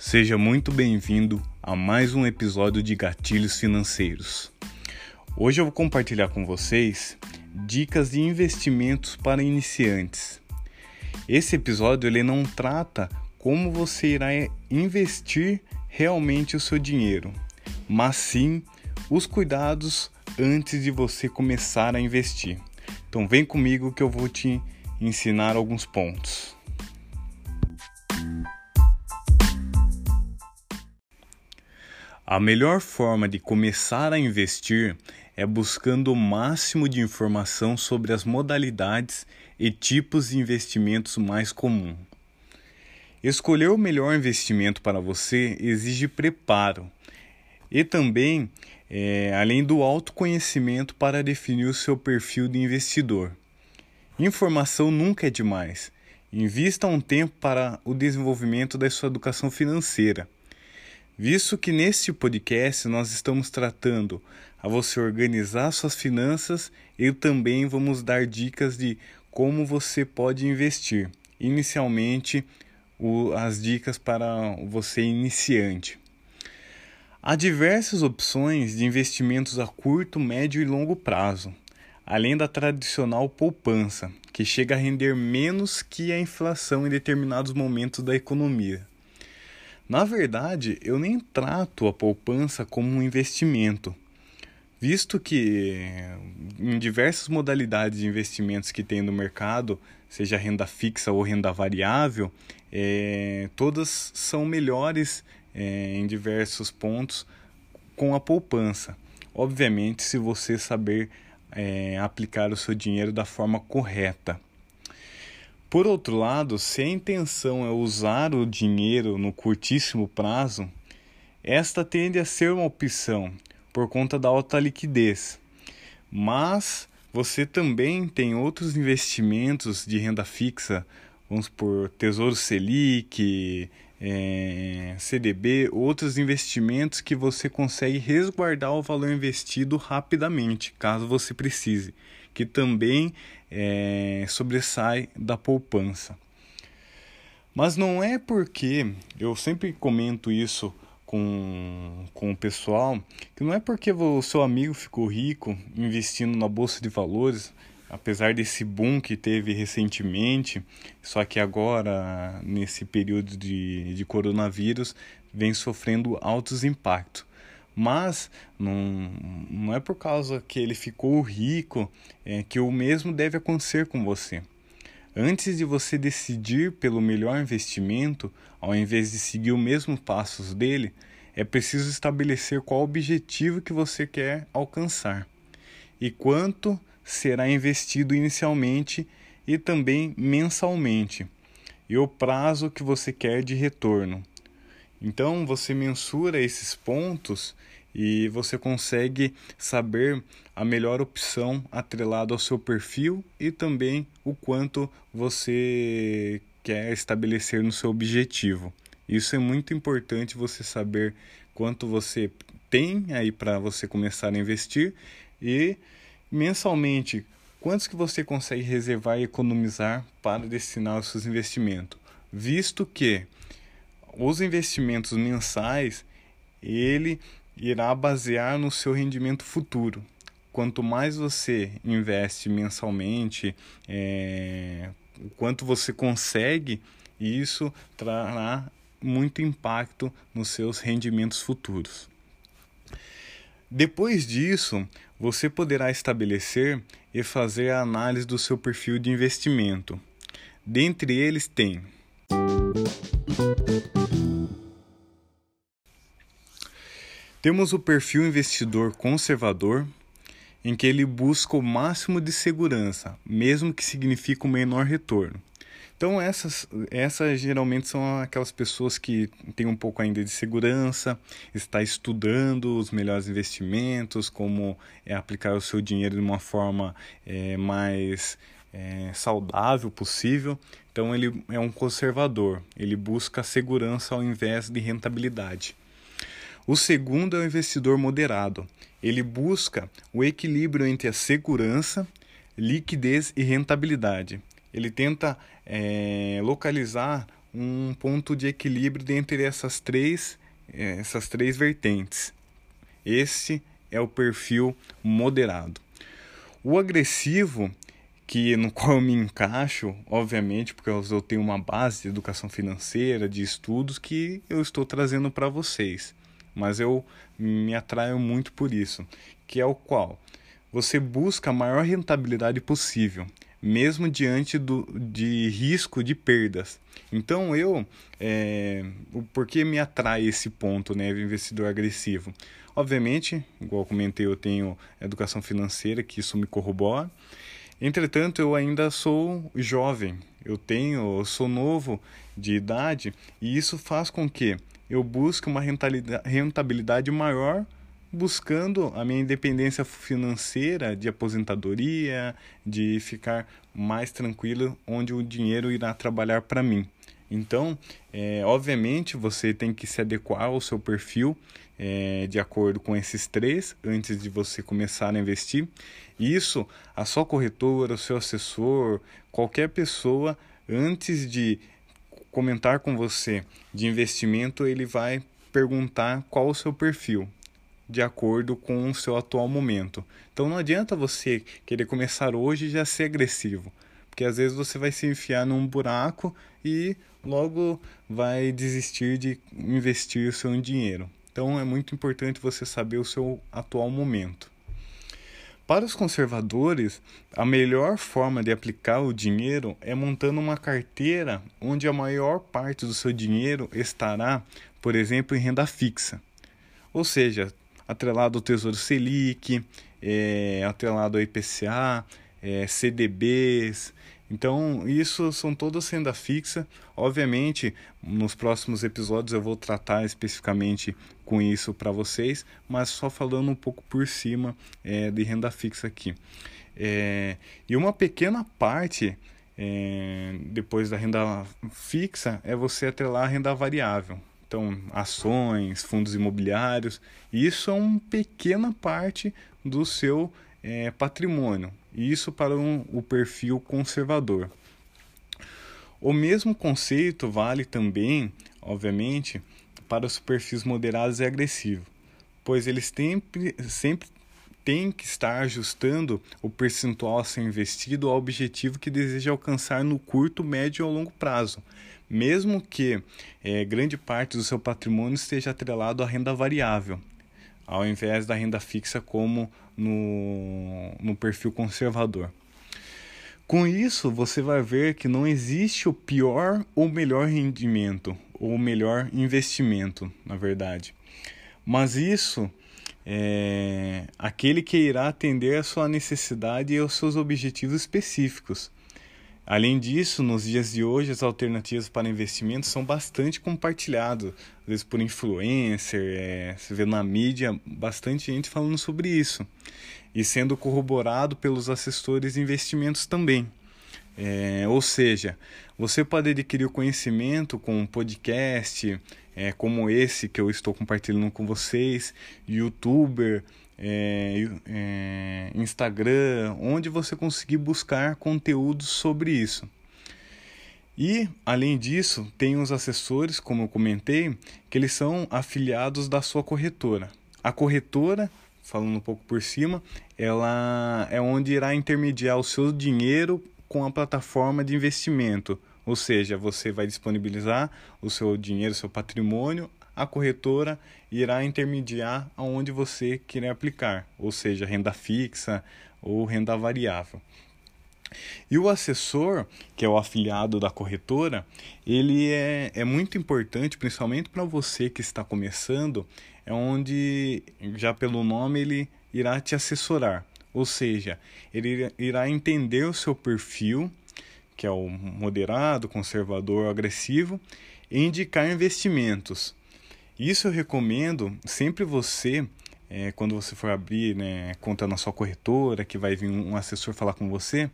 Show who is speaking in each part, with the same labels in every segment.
Speaker 1: Seja muito bem-vindo a mais um episódio de Gatilhos Financeiros. Hoje eu vou compartilhar com vocês dicas de investimentos para iniciantes. Esse episódio ele não trata como você irá investir realmente o seu dinheiro, mas sim os cuidados antes de você começar a investir. Então vem comigo que eu vou te ensinar alguns pontos. A melhor forma de começar a investir é buscando o máximo de informação sobre as modalidades e tipos de investimentos mais comuns. Escolher o melhor investimento para você exige preparo e também, é, além do autoconhecimento para definir o seu perfil de investidor. Informação nunca é demais. Invista um tempo para o desenvolvimento da sua educação financeira visto que neste podcast nós estamos tratando a você organizar suas finanças e também vamos dar dicas de como você pode investir. Inicialmente, o, as dicas para você iniciante. Há diversas opções de investimentos a curto, médio e longo prazo, além da tradicional poupança, que chega a render menos que a inflação em determinados momentos da economia. Na verdade, eu nem trato a poupança como um investimento, visto que em diversas modalidades de investimentos que tem no mercado, seja renda fixa ou renda variável, é, todas são melhores é, em diversos pontos com a poupança. Obviamente, se você saber é, aplicar o seu dinheiro da forma correta. Por outro lado, se a intenção é usar o dinheiro no curtíssimo prazo, esta tende a ser uma opção por conta da alta liquidez. Mas você também tem outros investimentos de renda fixa, vamos por Tesouro Selic, é, CDB, outros investimentos que você consegue resguardar o valor investido rapidamente, caso você precise que também é, sobressai da poupança. Mas não é porque, eu sempre comento isso com, com o pessoal, que não é porque o seu amigo ficou rico investindo na bolsa de valores, apesar desse boom que teve recentemente, só que agora, nesse período de, de coronavírus, vem sofrendo altos impactos mas não, não é por causa que ele ficou rico é, que o mesmo deve acontecer com você. Antes de você decidir pelo melhor investimento, ao invés de seguir os mesmos passos dele, é preciso estabelecer qual objetivo que você quer alcançar e quanto será investido inicialmente e também mensalmente, e o prazo que você quer de retorno. Então você mensura esses pontos e você consegue saber a melhor opção atrelado ao seu perfil e também o quanto você quer estabelecer no seu objetivo. Isso é muito importante você saber quanto você tem aí para você começar a investir e mensalmente quantos que você consegue reservar e economizar para destinar os seus investimentos, visto que os investimentos mensais ele irá basear no seu rendimento futuro. Quanto mais você investe mensalmente, é, quanto você consegue, isso trará muito impacto nos seus rendimentos futuros. Depois disso, você poderá estabelecer e fazer a análise do seu perfil de investimento. Dentre eles tem temos o perfil investidor conservador, em que ele busca o máximo de segurança, mesmo que signifique um menor retorno. Então essas, essas geralmente são aquelas pessoas que têm um pouco ainda de segurança, está estudando os melhores investimentos, como é aplicar o seu dinheiro de uma forma é, mais é, saudável possível. Então ele é um conservador, ele busca segurança ao invés de rentabilidade. O segundo é o investidor moderado. Ele busca o equilíbrio entre a segurança, liquidez e rentabilidade. Ele tenta é, localizar um ponto de equilíbrio entre essas três, eh, essas três vertentes. Esse é o perfil moderado. O agressivo, que no qual eu me encaixo, obviamente, porque eu tenho uma base de educação financeira, de estudos que eu estou trazendo para vocês. Mas eu me atraio muito por isso, que é o qual você busca a maior rentabilidade possível mesmo diante do, de risco de perdas. Então eu, é, por que me atrai esse ponto, né, investidor agressivo? Obviamente, igual comentei, eu tenho educação financeira, que isso me corrobora. Entretanto, eu ainda sou jovem, eu tenho, eu sou novo de idade e isso faz com que eu busque uma rentabilidade maior buscando a minha independência financeira de aposentadoria, de ficar mais tranquilo onde o dinheiro irá trabalhar para mim. Então, é, obviamente, você tem que se adequar ao seu perfil é, de acordo com esses três antes de você começar a investir. Isso, a sua corretora, o seu assessor, qualquer pessoa, antes de comentar com você de investimento, ele vai perguntar qual o seu perfil de acordo com o seu atual momento. Então não adianta você querer começar hoje e já ser agressivo, porque às vezes você vai se enfiar num buraco e logo vai desistir de investir o seu dinheiro. Então é muito importante você saber o seu atual momento. Para os conservadores, a melhor forma de aplicar o dinheiro é montando uma carteira onde a maior parte do seu dinheiro estará, por exemplo, em renda fixa. Ou seja, atrelado ao Tesouro Selic, é, atrelado ao IPCA, é, CDBs. Então, isso são todas renda fixa. Obviamente, nos próximos episódios eu vou tratar especificamente com isso para vocês, mas só falando um pouco por cima é, de renda fixa aqui. É, e uma pequena parte é, depois da renda fixa é você atrelar a renda variável. Então, ações, fundos imobiliários, isso é uma pequena parte do seu é, patrimônio. Isso para um, o perfil conservador. O mesmo conceito vale também, obviamente, para os perfis moderados e agressivos, pois eles sempre, sempre têm que estar ajustando o percentual a ser investido ao objetivo que deseja alcançar no curto, médio ou longo prazo mesmo que é, grande parte do seu patrimônio esteja atrelado à renda variável, ao invés da renda fixa como no, no perfil conservador. Com isso, você vai ver que não existe o pior ou melhor rendimento, ou melhor investimento, na verdade. Mas isso é aquele que irá atender à sua necessidade e aos seus objetivos específicos. Além disso, nos dias de hoje, as alternativas para investimentos são bastante compartilhadas, às vezes por influencer, é, você vê na mídia bastante gente falando sobre isso, e sendo corroborado pelos assessores de investimentos também. É, ou seja, você pode adquirir conhecimento com um podcast é, como esse que eu estou compartilhando com vocês, youtuber, é, é, Instagram, onde você conseguir buscar conteúdos sobre isso. E, além disso, tem os assessores, como eu comentei, que eles são afiliados da sua corretora. A corretora, falando um pouco por cima, ela é onde irá intermediar o seu dinheiro com a plataforma de investimento. Ou seja, você vai disponibilizar o seu dinheiro, seu patrimônio a corretora irá intermediar aonde você querer aplicar, ou seja, renda fixa ou renda variável. E o assessor, que é o afiliado da corretora, ele é, é muito importante, principalmente para você que está começando, é onde, já pelo nome, ele irá te assessorar. Ou seja, ele irá entender o seu perfil, que é o moderado, conservador, agressivo, e indicar investimentos. Isso eu recomendo sempre você, é, quando você for abrir né, conta na sua corretora, que vai vir um assessor falar com você,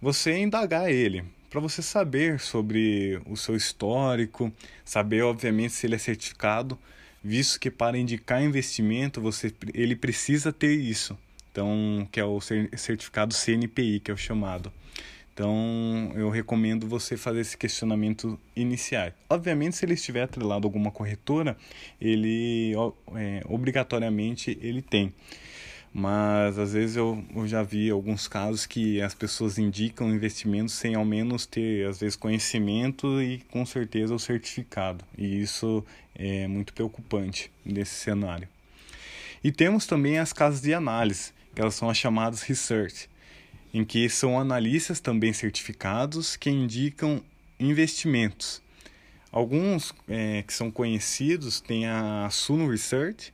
Speaker 1: você indagar ele, para você saber sobre o seu histórico, saber obviamente se ele é certificado, visto que para indicar investimento você ele precisa ter isso. Então, que é o certificado CNPI, que é o chamado. Então, eu recomendo você fazer esse questionamento inicial. Obviamente, se ele estiver atrelado a alguma corretora, ele é, obrigatoriamente ele tem. Mas às vezes eu, eu, já vi alguns casos que as pessoas indicam investimentos sem ao menos ter, às vezes, conhecimento e com certeza o certificado. E isso é muito preocupante nesse cenário. E temos também as casas de análise, que elas são as chamadas research em que são analistas também certificados que indicam investimentos. Alguns é, que são conhecidos tem a Suno Research,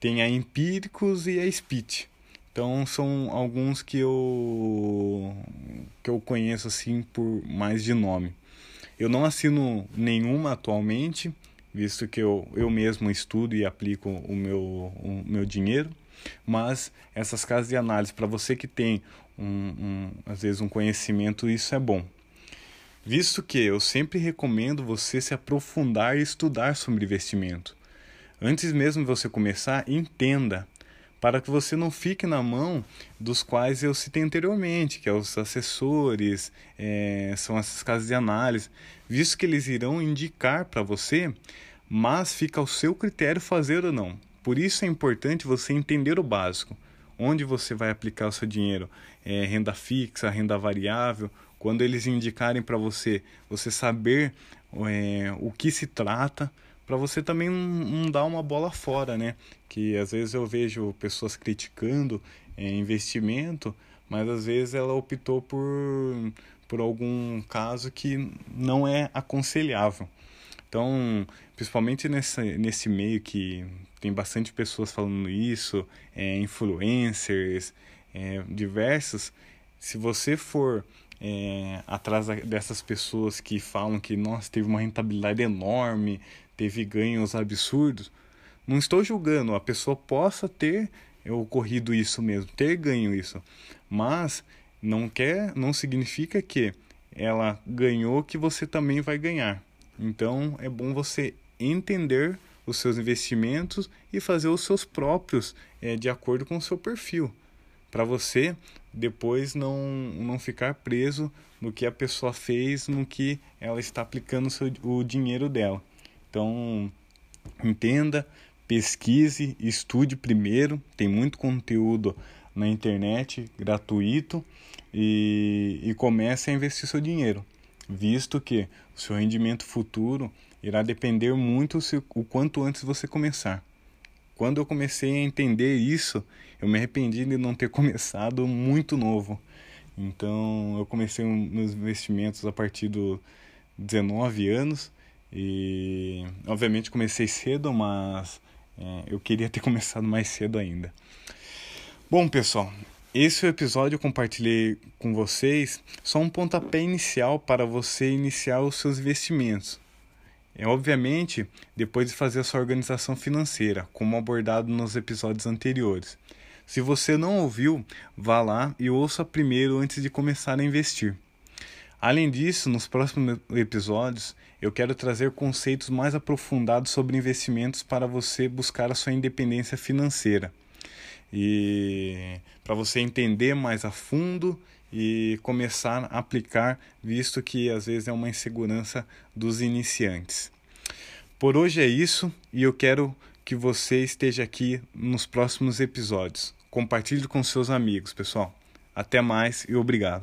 Speaker 1: tem a Empíricos e a Spit. Então são alguns que eu que eu conheço assim por mais de nome. Eu não assino nenhuma atualmente, visto que eu, eu mesmo estudo e aplico o meu, o meu dinheiro, mas essas casas de análise, para você que tem um, um, às vezes um conhecimento, isso é bom. Visto que eu sempre recomendo você se aprofundar e estudar sobre investimento. Antes mesmo de você começar, entenda, para que você não fique na mão dos quais eu citei anteriormente, que é os assessores, é, são essas casas de análise, visto que eles irão indicar para você, mas fica ao seu critério fazer ou não. Por isso é importante você entender o básico onde você vai aplicar o seu dinheiro, é, renda fixa, renda variável, quando eles indicarem para você, você saber é, o que se trata, para você também não, não, dar uma bola fora, né? Que às vezes eu vejo pessoas criticando é, investimento, mas às vezes ela optou por, por algum caso que não é aconselhável. Então, principalmente nessa, nesse meio que tem bastante pessoas falando isso, é, influencers, é, diversos, se você for é, atrás dessas pessoas que falam que nossa, teve uma rentabilidade enorme, teve ganhos absurdos, não estou julgando, a pessoa possa ter ocorrido isso mesmo, ter ganho isso, mas não quer, não significa que ela ganhou que você também vai ganhar. Então é bom você entender os seus investimentos e fazer os seus próprios é, de acordo com o seu perfil, para você depois não, não ficar preso no que a pessoa fez, no que ela está aplicando o, seu, o dinheiro dela. Então, entenda, pesquise, estude primeiro, tem muito conteúdo na internet gratuito e, e comece a investir seu dinheiro visto que o seu rendimento futuro irá depender muito se, o quanto antes você começar. Quando eu comecei a entender isso, eu me arrependi de não ter começado muito novo. Então, eu comecei meus investimentos a partir dos 19 anos e, obviamente, comecei cedo, mas é, eu queria ter começado mais cedo ainda. Bom, pessoal, esse episódio eu compartilhei com vocês só um pontapé inicial para você iniciar os seus investimentos. É obviamente depois de fazer a sua organização financeira, como abordado nos episódios anteriores. Se você não ouviu, vá lá e ouça primeiro antes de começar a investir. Além disso, nos próximos episódios, eu quero trazer conceitos mais aprofundados sobre investimentos para você buscar a sua independência financeira e para você entender mais a fundo e começar a aplicar, visto que às vezes é uma insegurança dos iniciantes. Por hoje é isso e eu quero que você esteja aqui nos próximos episódios. Compartilhe com seus amigos, pessoal. Até mais e obrigado.